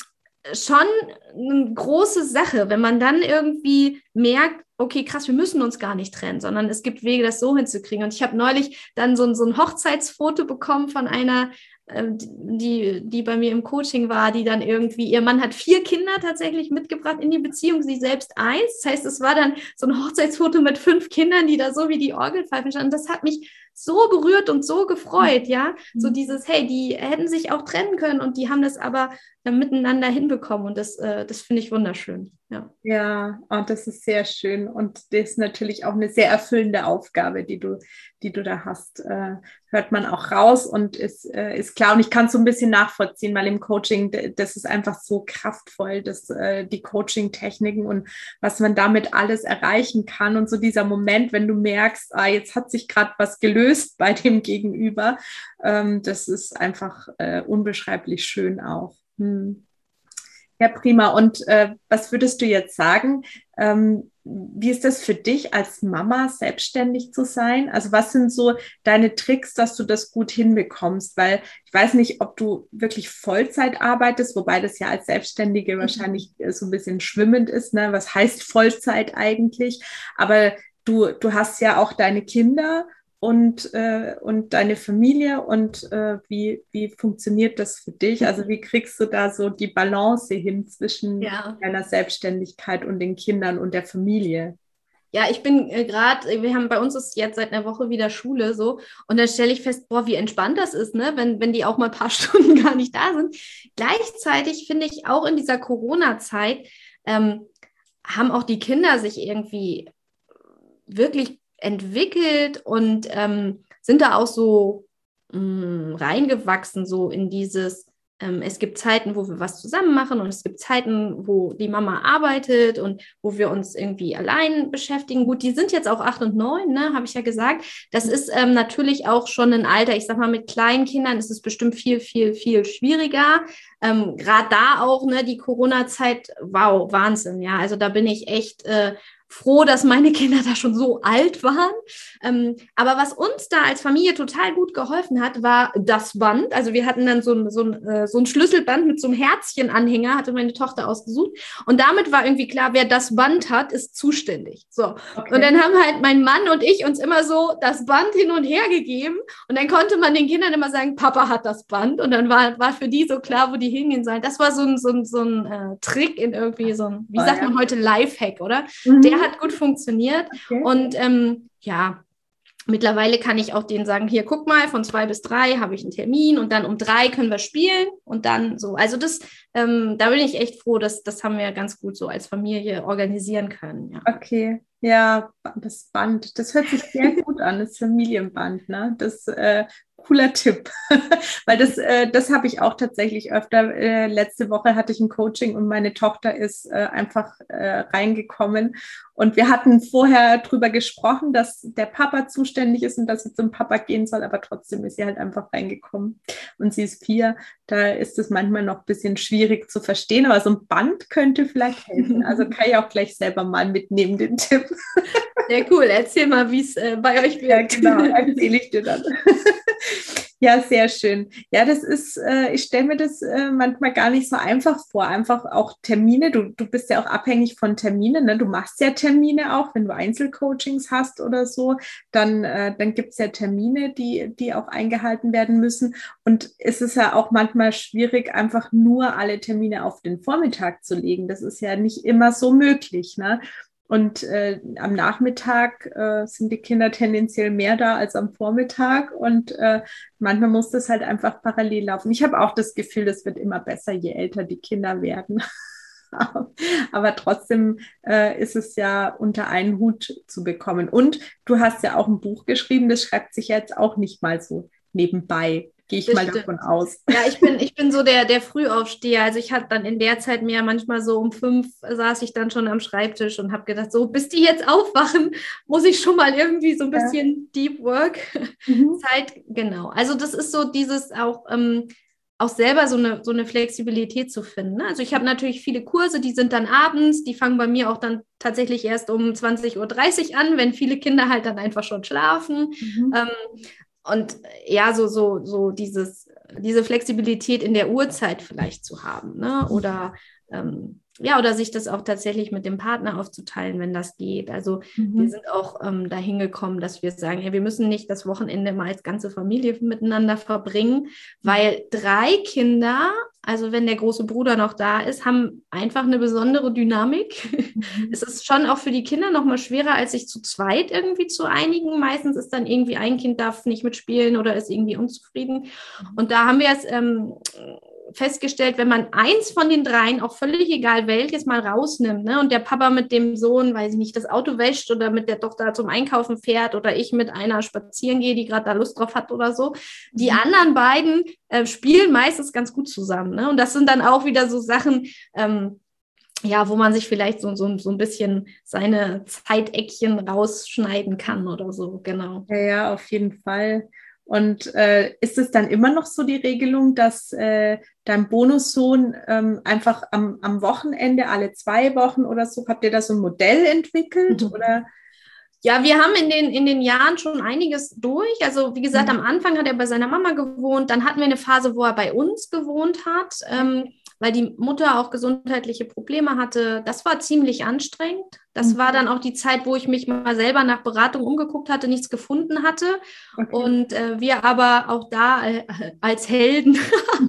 schon eine große Sache, wenn man dann irgendwie merkt, okay, krass, wir müssen uns gar nicht trennen, sondern es gibt Wege, das so hinzukriegen. Und ich habe neulich dann so, so ein Hochzeitsfoto bekommen von einer ähm, die, die bei mir im Coaching war, die dann irgendwie, ihr Mann hat vier Kinder tatsächlich mitgebracht in die Beziehung, sie selbst eins. Das heißt, es war dann so ein Hochzeitsfoto mit fünf Kindern, die da so wie die Orgelpfeifen standen. Das hat mich so berührt und so gefreut, ja. So mhm. dieses, hey, die hätten sich auch trennen können und die haben das aber dann miteinander hinbekommen und das, äh, das finde ich wunderschön. Ja, ja oh, das ist sehr schön und das ist natürlich auch eine sehr erfüllende Aufgabe, die du, die du da hast. Äh, hört man auch raus und ist, äh, ist klar. Und ich kann es so ein bisschen nachvollziehen, weil im Coaching, das ist einfach so kraftvoll, dass äh, die Coaching-Techniken und was man damit alles erreichen kann. Und so dieser Moment, wenn du merkst, ah, jetzt hat sich gerade was gelöst bei dem Gegenüber, ähm, das ist einfach äh, unbeschreiblich schön auch. Hm. Ja, prima. Und äh, was würdest du jetzt sagen? Ähm, wie ist das für dich als Mama, selbstständig zu sein? Also was sind so deine Tricks, dass du das gut hinbekommst? Weil ich weiß nicht, ob du wirklich Vollzeit arbeitest, wobei das ja als Selbstständige mhm. wahrscheinlich äh, so ein bisschen schwimmend ist. Ne? Was heißt Vollzeit eigentlich? Aber du, du hast ja auch deine Kinder und, äh, und deine Familie und äh, wie, wie funktioniert das für dich? Also wie kriegst du da so die Balance hin zwischen ja. deiner Selbstständigkeit und den Kindern und der Familie? Ja, ich bin äh, gerade, wir haben bei uns ist jetzt seit einer Woche wieder Schule so und dann stelle ich fest, boah, wie entspannt das ist, ne, wenn, wenn die auch mal ein paar *laughs* Stunden gar nicht da sind. Gleichzeitig finde ich auch in dieser Corona-Zeit ähm, haben auch die Kinder sich irgendwie wirklich entwickelt und ähm, sind da auch so mh, mm, reingewachsen, so in dieses, ähm, es gibt Zeiten, wo wir was zusammen machen und es gibt Zeiten, wo die Mama arbeitet und wo wir uns irgendwie allein beschäftigen. Gut, die sind jetzt auch acht und neun, ne, habe ich ja gesagt. Das ist ähm, natürlich auch schon ein Alter, ich sag mal, mit kleinen Kindern ist es bestimmt viel, viel, viel schwieriger. Ähm, Gerade da auch, ne, die Corona-Zeit, wow, Wahnsinn, ja. Also da bin ich echt äh, froh, dass meine Kinder da schon so alt waren. Ähm, aber was uns da als Familie total gut geholfen hat, war das Band. Also wir hatten dann so ein, so ein, äh, so ein Schlüsselband mit so einem Herzchenanhänger, hatte meine Tochter ausgesucht. Und damit war irgendwie klar, wer das Band hat, ist zuständig. So. Okay. Und dann haben halt mein Mann und ich uns immer so das Band hin und her gegeben. Und dann konnte man den Kindern immer sagen, Papa hat das Band. Und dann war, war für die so klar, wo die hingehen sollen. Das war so ein, so ein, so ein äh, Trick in irgendwie so ein, wie oh, sagt man heute, Lifehack, oder? Mhm. Der hat gut funktioniert. Okay. Und ähm, ja, Mittlerweile kann ich auch denen sagen, hier guck mal, von zwei bis drei habe ich einen Termin und dann um drei können wir spielen und dann so. Also das, ähm, da bin ich echt froh, dass das haben wir ganz gut so als Familie organisieren können. Ja. Okay, ja, das Band, das hört sich sehr *laughs* gut an, das Familienband, ne? Das äh, cooler Tipp, *laughs* weil das, äh, das habe ich auch tatsächlich öfter. Äh, letzte Woche hatte ich ein Coaching und meine Tochter ist äh, einfach äh, reingekommen und wir hatten vorher drüber gesprochen, dass der Papa zuständig ist und dass sie zum Papa gehen soll, aber trotzdem ist sie halt einfach reingekommen und sie ist vier. Da ist es manchmal noch ein bisschen schwierig zu verstehen, aber so ein Band könnte vielleicht helfen. Also kann ich auch gleich selber mal mitnehmen, den Tipp. Sehr cool. Erzähl mal, wie es äh, bei euch wird. Ja, genau, *laughs* erzähle ich dir dann. Ja, sehr schön. Ja, das ist, äh, ich stelle mir das äh, manchmal gar nicht so einfach vor. Einfach auch Termine. Du, du bist ja auch abhängig von Terminen. Ne? Du machst ja Termine auch, wenn du Einzelcoachings hast oder so. Dann, äh, dann gibt es ja Termine, die, die auch eingehalten werden müssen. Und es ist ja auch manchmal schwierig, einfach nur alle Termine auf den Vormittag zu legen. Das ist ja nicht immer so möglich. Ne? Und äh, am Nachmittag äh, sind die Kinder tendenziell mehr da als am Vormittag. Und äh, manchmal muss das halt einfach parallel laufen. Ich habe auch das Gefühl, das wird immer besser, je älter die Kinder werden. *laughs* Aber trotzdem äh, ist es ja unter einen Hut zu bekommen. Und du hast ja auch ein Buch geschrieben, das schreibt sich jetzt auch nicht mal so nebenbei. Gehe ich mal davon aus. Ja, ich bin, ich bin so der, der Frühaufsteher. Also ich hatte dann in der Zeit mehr, manchmal so um fünf saß ich dann schon am Schreibtisch und habe gedacht, so bis die jetzt aufwachen, muss ich schon mal irgendwie so ein bisschen ja. Deep Work mhm. *laughs* Zeit, genau. Also das ist so dieses auch, ähm, auch selber so eine, so eine Flexibilität zu finden. Ne? Also ich habe natürlich viele Kurse, die sind dann abends, die fangen bei mir auch dann tatsächlich erst um 20.30 Uhr an, wenn viele Kinder halt dann einfach schon schlafen. Mhm. Ähm, und ja, so, so, so dieses, diese Flexibilität in der Uhrzeit vielleicht zu haben, ne? Oder ähm, ja, oder sich das auch tatsächlich mit dem Partner aufzuteilen, wenn das geht. Also mhm. wir sind auch ähm, dahin gekommen, dass wir sagen, ja, wir müssen nicht das Wochenende mal als ganze Familie miteinander verbringen, weil drei Kinder, also wenn der große Bruder noch da ist, haben einfach eine besondere Dynamik. Mhm. Es ist schon auch für die Kinder noch mal schwerer, als sich zu zweit irgendwie zu einigen. Meistens ist dann irgendwie ein Kind darf nicht mitspielen oder ist irgendwie unzufrieden. Mhm. Und da haben wir es ähm, festgestellt, wenn man eins von den dreien, auch völlig egal welches, mal rausnimmt, ne, und der Papa mit dem Sohn, weiß ich nicht, das Auto wäscht oder mit der Tochter zum Einkaufen fährt oder ich mit einer spazieren gehe, die gerade da Lust drauf hat oder so, die mhm. anderen beiden äh, spielen meistens ganz gut zusammen. Ne? Und das sind dann auch wieder so Sachen, ähm, ja, wo man sich vielleicht so, so, so ein bisschen seine Zeiteckchen rausschneiden kann oder so, genau. Ja, ja, auf jeden Fall. Und äh, ist es dann immer noch so die Regelung, dass äh, dein Bonussohn ähm, einfach am, am Wochenende, alle zwei Wochen oder so, habt ihr da so ein Modell entwickelt? Mhm. Oder? Ja, wir haben in den, in den Jahren schon einiges durch. Also wie gesagt, mhm. am Anfang hat er bei seiner Mama gewohnt, dann hatten wir eine Phase, wo er bei uns gewohnt hat. Ähm, weil die Mutter auch gesundheitliche Probleme hatte. Das war ziemlich anstrengend. Das mhm. war dann auch die Zeit, wo ich mich mal selber nach Beratung umgeguckt hatte, nichts gefunden hatte. Okay. Und äh, wir aber auch da äh, als Helden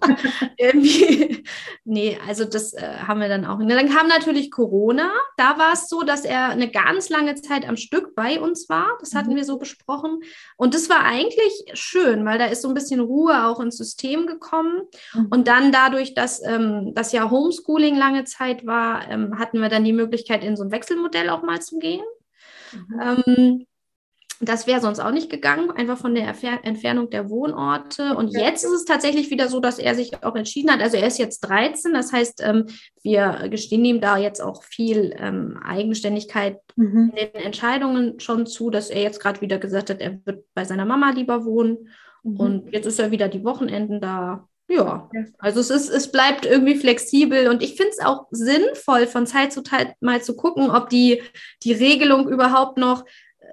*laughs* irgendwie, nee, also das äh, haben wir dann auch. Und dann kam natürlich Corona. Da war es so, dass er eine ganz lange Zeit am Stück bei uns war. Das hatten mhm. wir so besprochen. Und das war eigentlich schön, weil da ist so ein bisschen Ruhe auch ins System gekommen. Mhm. Und dann dadurch, dass ähm, das ja Homeschooling lange Zeit war, ähm, hatten wir dann die Möglichkeit, in so ein Wechselmodell Modell auch mal zu gehen. Mhm. Ähm, das wäre sonst auch nicht gegangen, einfach von der Entfernung der Wohnorte. Und jetzt ist es tatsächlich wieder so, dass er sich auch entschieden hat. Also er ist jetzt 13, das heißt, ähm, wir gestehen ihm da jetzt auch viel ähm, Eigenständigkeit mhm. in den Entscheidungen schon zu, dass er jetzt gerade wieder gesagt hat, er wird bei seiner Mama lieber wohnen. Mhm. Und jetzt ist er wieder die Wochenenden da. Ja, also es ist, es bleibt irgendwie flexibel und ich finde es auch sinnvoll, von Zeit zu Zeit mal zu gucken, ob die, die Regelung überhaupt noch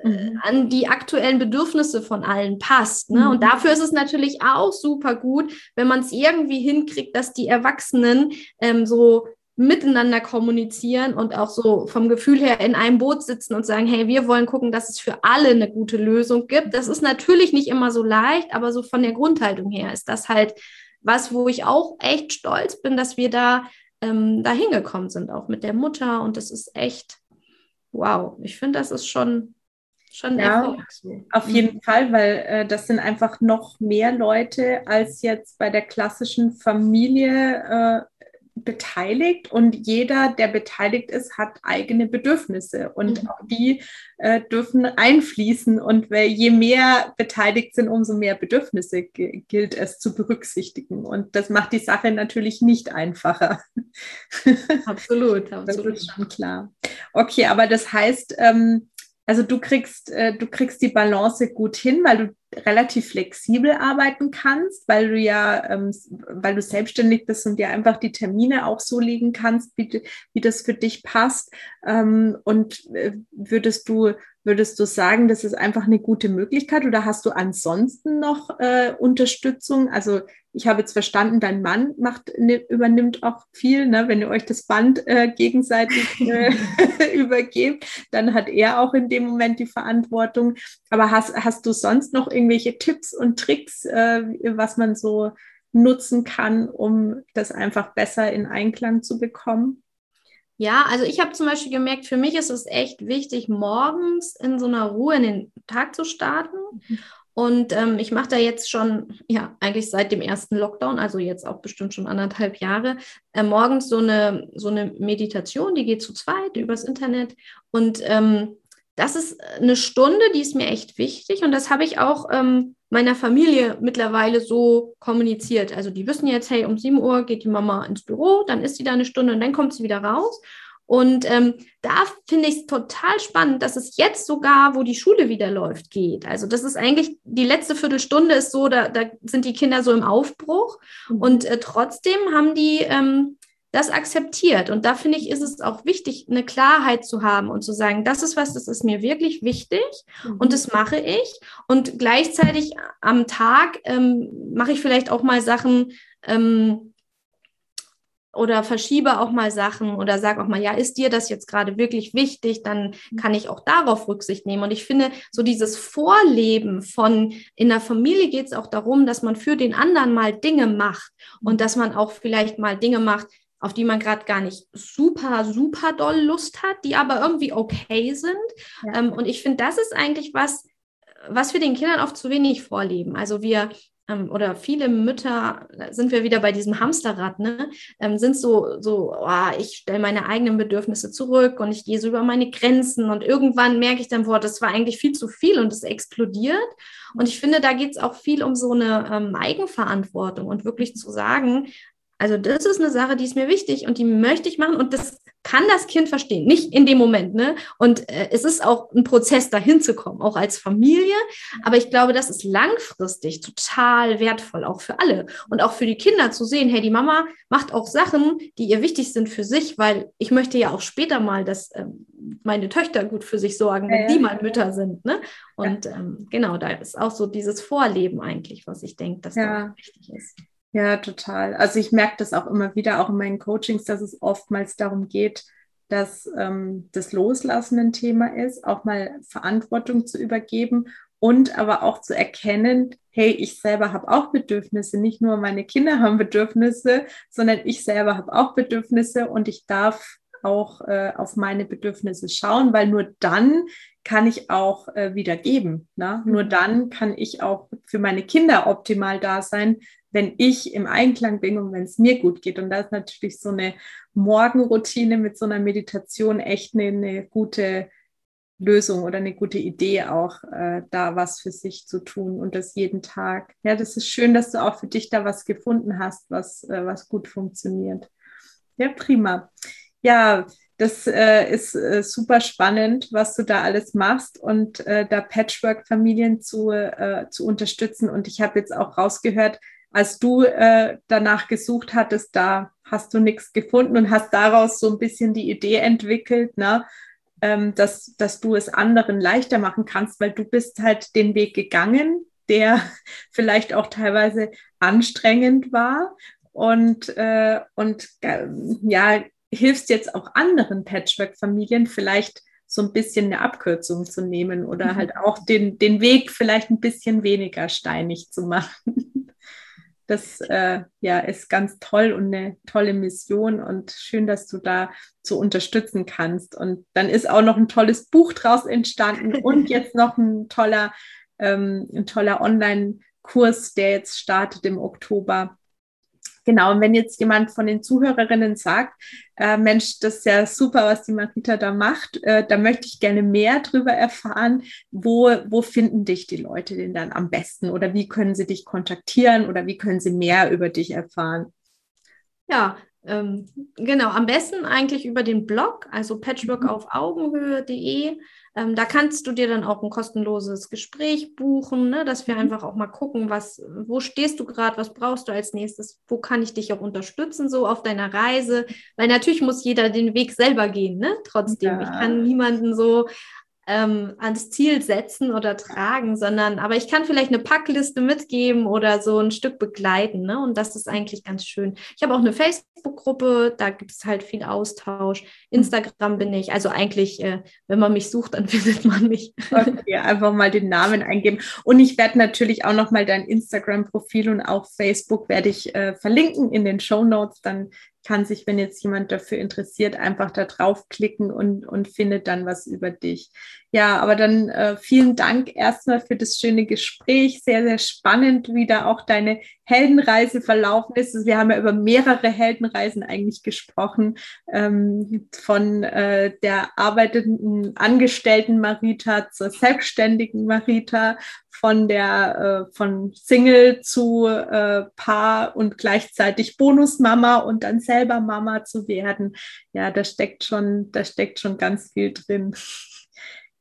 äh, mhm. an die aktuellen Bedürfnisse von allen passt. Ne? Mhm. Und dafür ist es natürlich auch super gut, wenn man es irgendwie hinkriegt, dass die Erwachsenen ähm, so miteinander kommunizieren und auch so vom Gefühl her in einem Boot sitzen und sagen, hey, wir wollen gucken, dass es für alle eine gute Lösung gibt. Das ist natürlich nicht immer so leicht, aber so von der Grundhaltung her ist das halt was, wo ich auch echt stolz bin, dass wir da ähm, da hingekommen sind, auch mit der Mutter. Und das ist echt, wow, ich finde, das ist schon, schon ja. Auf jeden mhm. Fall, weil äh, das sind einfach noch mehr Leute als jetzt bei der klassischen Familie äh, beteiligt und jeder, der beteiligt ist, hat eigene Bedürfnisse und mhm. auch die äh, dürfen einfließen und weil je mehr beteiligt sind, umso mehr Bedürfnisse gilt es zu berücksichtigen und das macht die Sache natürlich nicht einfacher. Absolut, *laughs* absolut. Das ist schon klar. Okay, aber das heißt, ähm, also du kriegst, äh, du kriegst die Balance gut hin, weil du relativ flexibel arbeiten kannst, weil du ja, ähm, weil du selbstständig bist und dir einfach die Termine auch so legen kannst, wie, wie das für dich passt. Ähm, und äh, würdest du, würdest du sagen, das ist einfach eine gute Möglichkeit oder hast du ansonsten noch äh, Unterstützung? Also ich habe jetzt verstanden, dein Mann macht, ne, übernimmt auch viel, ne? wenn ihr euch das Band äh, gegenseitig äh, *laughs* übergebt, dann hat er auch in dem Moment die Verantwortung. Aber hast, hast du sonst noch irgendwelche Tipps und Tricks, äh, was man so nutzen kann, um das einfach besser in Einklang zu bekommen? Ja, also ich habe zum Beispiel gemerkt, für mich ist es echt wichtig, morgens in so einer Ruhe in den Tag zu starten. Und ähm, ich mache da jetzt schon, ja, eigentlich seit dem ersten Lockdown, also jetzt auch bestimmt schon anderthalb Jahre, äh, morgens so eine, so eine Meditation, die geht zu zweit übers Internet. Und ähm, das ist eine Stunde, die ist mir echt wichtig. Und das habe ich auch ähm, meiner Familie mittlerweile so kommuniziert. Also die wissen jetzt, hey, um 7 Uhr geht die Mama ins Büro, dann ist sie da eine Stunde und dann kommt sie wieder raus. Und ähm, da finde ich es total spannend, dass es jetzt sogar, wo die Schule wieder läuft, geht. Also das ist eigentlich, die letzte Viertelstunde ist so, da, da sind die Kinder so im Aufbruch. Mhm. Und äh, trotzdem haben die ähm, das akzeptiert. Und da finde ich, ist es auch wichtig, eine Klarheit zu haben und zu sagen, das ist was, das ist mir wirklich wichtig mhm. und das mache ich. Und gleichzeitig am Tag ähm, mache ich vielleicht auch mal Sachen, ähm, oder verschiebe auch mal Sachen oder sag auch mal, ja, ist dir das jetzt gerade wirklich wichtig, dann kann ich auch darauf Rücksicht nehmen. Und ich finde, so dieses Vorleben von in der Familie geht es auch darum, dass man für den anderen mal Dinge macht und dass man auch vielleicht mal Dinge macht, auf die man gerade gar nicht super, super doll Lust hat, die aber irgendwie okay sind. Ja. Ähm, und ich finde, das ist eigentlich was, was wir den Kindern oft zu wenig vorleben. Also wir ähm, oder viele Mütter, sind wir wieder bei diesem Hamsterrad, ne, ähm, sind so, so oh, ich stelle meine eigenen Bedürfnisse zurück und ich gehe so über meine Grenzen und irgendwann merke ich dann, boah, das war eigentlich viel zu viel und es explodiert. Und ich finde, da geht es auch viel um so eine ähm, Eigenverantwortung und wirklich zu sagen, also das ist eine Sache, die ist mir wichtig und die möchte ich machen und das kann das Kind verstehen, nicht in dem Moment. Ne? Und äh, es ist auch ein Prozess, dahin zu kommen, auch als Familie. Aber ich glaube, das ist langfristig total wertvoll, auch für alle. Und auch für die Kinder zu sehen, hey, die Mama macht auch Sachen, die ihr wichtig sind für sich, weil ich möchte ja auch später mal, dass ähm, meine Töchter gut für sich sorgen, wenn ja, ja. die mal Mütter sind. Ne? Und ja. ähm, genau, da ist auch so dieses Vorleben eigentlich, was ich denke, dass da wichtig ist. Ja, total. Also ich merke das auch immer wieder, auch in meinen Coachings, dass es oftmals darum geht, dass ähm, das Loslassen ein Thema ist, auch mal Verantwortung zu übergeben und aber auch zu erkennen, hey, ich selber habe auch Bedürfnisse, nicht nur meine Kinder *laughs* haben Bedürfnisse, sondern ich selber habe auch Bedürfnisse und ich darf auch äh, auf meine Bedürfnisse schauen, weil nur dann kann ich auch äh, wieder geben. Ne? Nur mhm. dann kann ich auch für meine Kinder optimal da sein, wenn ich im Einklang bin und wenn es mir gut geht. Und da ist natürlich so eine Morgenroutine mit so einer Meditation echt eine, eine gute Lösung oder eine gute Idee auch, äh, da was für sich zu tun und das jeden Tag. Ja, das ist schön, dass du auch für dich da was gefunden hast, was, äh, was gut funktioniert. Ja, prima. Ja, das äh, ist äh, super spannend, was du da alles machst und äh, da Patchwork-Familien zu, äh, zu unterstützen. Und ich habe jetzt auch rausgehört, als du äh, danach gesucht hattest, da hast du nichts gefunden und hast daraus so ein bisschen die Idee entwickelt, ne? Ähm, dass, dass du es anderen leichter machen kannst, weil du bist halt den Weg gegangen, der *laughs* vielleicht auch teilweise anstrengend war und, äh, und äh, ja, hilfst jetzt auch anderen Patchwork-Familien vielleicht so ein bisschen eine Abkürzung zu nehmen oder mhm. halt auch den, den Weg vielleicht ein bisschen weniger steinig zu *laughs* machen. Das äh, ja, ist ganz toll und eine tolle Mission und schön, dass du da so unterstützen kannst. Und dann ist auch noch ein tolles Buch draus entstanden *laughs* und jetzt noch ein toller, ähm, ein toller Online-Kurs, der jetzt startet im Oktober Genau, und wenn jetzt jemand von den Zuhörerinnen sagt, äh, Mensch, das ist ja super, was die Marita da macht, äh, da möchte ich gerne mehr drüber erfahren, wo, wo finden dich die Leute denn dann am besten? Oder wie können sie dich kontaktieren? Oder wie können sie mehr über dich erfahren? Ja, ähm, genau, am besten eigentlich über den Blog, also patchworkaufaugenhöhe.de. Ähm, da kannst du dir dann auch ein kostenloses Gespräch buchen, ne, dass wir mhm. einfach auch mal gucken, was, wo stehst du gerade, was brauchst du als nächstes, wo kann ich dich auch unterstützen, so auf deiner Reise. Weil natürlich muss jeder den Weg selber gehen, ne? Trotzdem. Ja. Ich kann niemanden so ähm, ans Ziel setzen oder tragen, sondern aber ich kann vielleicht eine Packliste mitgeben oder so ein Stück begleiten. Ne? Und das ist eigentlich ganz schön. Ich habe auch eine Facebook-Gruppe, da gibt es halt viel Austausch. Instagram bin ich, also eigentlich, äh, wenn man mich sucht, dann *laughs* findet man mich. Okay, einfach mal den Namen eingeben. Und ich werde natürlich auch noch mal dein Instagram-Profil und auch Facebook werde ich äh, verlinken in den Show Notes. Dann kann sich, wenn jetzt jemand dafür interessiert, einfach da draufklicken und, und findet dann was über dich. Ja, aber dann äh, vielen Dank erstmal für das schöne Gespräch. Sehr, sehr spannend, wie da auch deine Heldenreise verlaufen ist. Also wir haben ja über mehrere Heldenreisen eigentlich gesprochen, ähm, von äh, der arbeitenden Angestellten Marita zur selbstständigen Marita, von der äh, von Single zu äh, Paar und gleichzeitig Bonusmama und dann selber Mama zu werden. Ja, da steckt schon, da steckt schon ganz viel drin.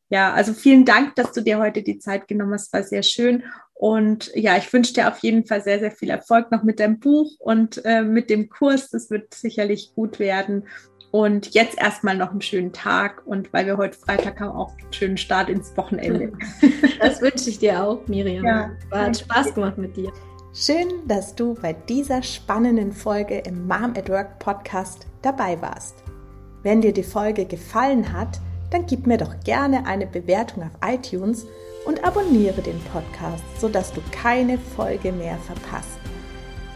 Ja, also vielen Dank, dass du dir heute die Zeit genommen hast, war sehr schön. Und ja, ich wünsche dir auf jeden Fall sehr, sehr viel Erfolg noch mit deinem Buch und äh, mit dem Kurs. Das wird sicherlich gut werden. Und jetzt erstmal noch einen schönen Tag und weil wir heute Freitag haben, auch einen schönen Start ins Wochenende. *laughs* Das wünsche ich dir auch, Miriam. Ja, War, hat Spaß gemacht mit dir. Schön, dass du bei dieser spannenden Folge im Mom at Work Podcast dabei warst. Wenn dir die Folge gefallen hat, dann gib mir doch gerne eine Bewertung auf iTunes und abonniere den Podcast, sodass du keine Folge mehr verpasst.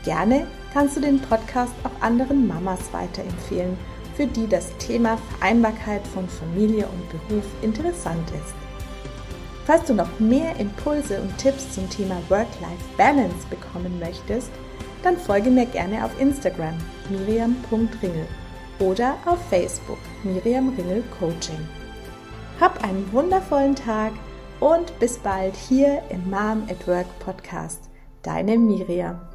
Gerne kannst du den Podcast auch anderen Mamas weiterempfehlen, für die das Thema Vereinbarkeit von Familie und Beruf interessant ist. Falls du noch mehr Impulse und Tipps zum Thema Work-Life-Balance bekommen möchtest, dann folge mir gerne auf Instagram miriam.ringel oder auf Facebook Miriam Ringel Coaching. Hab einen wundervollen Tag und bis bald hier im Mom at Work Podcast. Deine Miriam.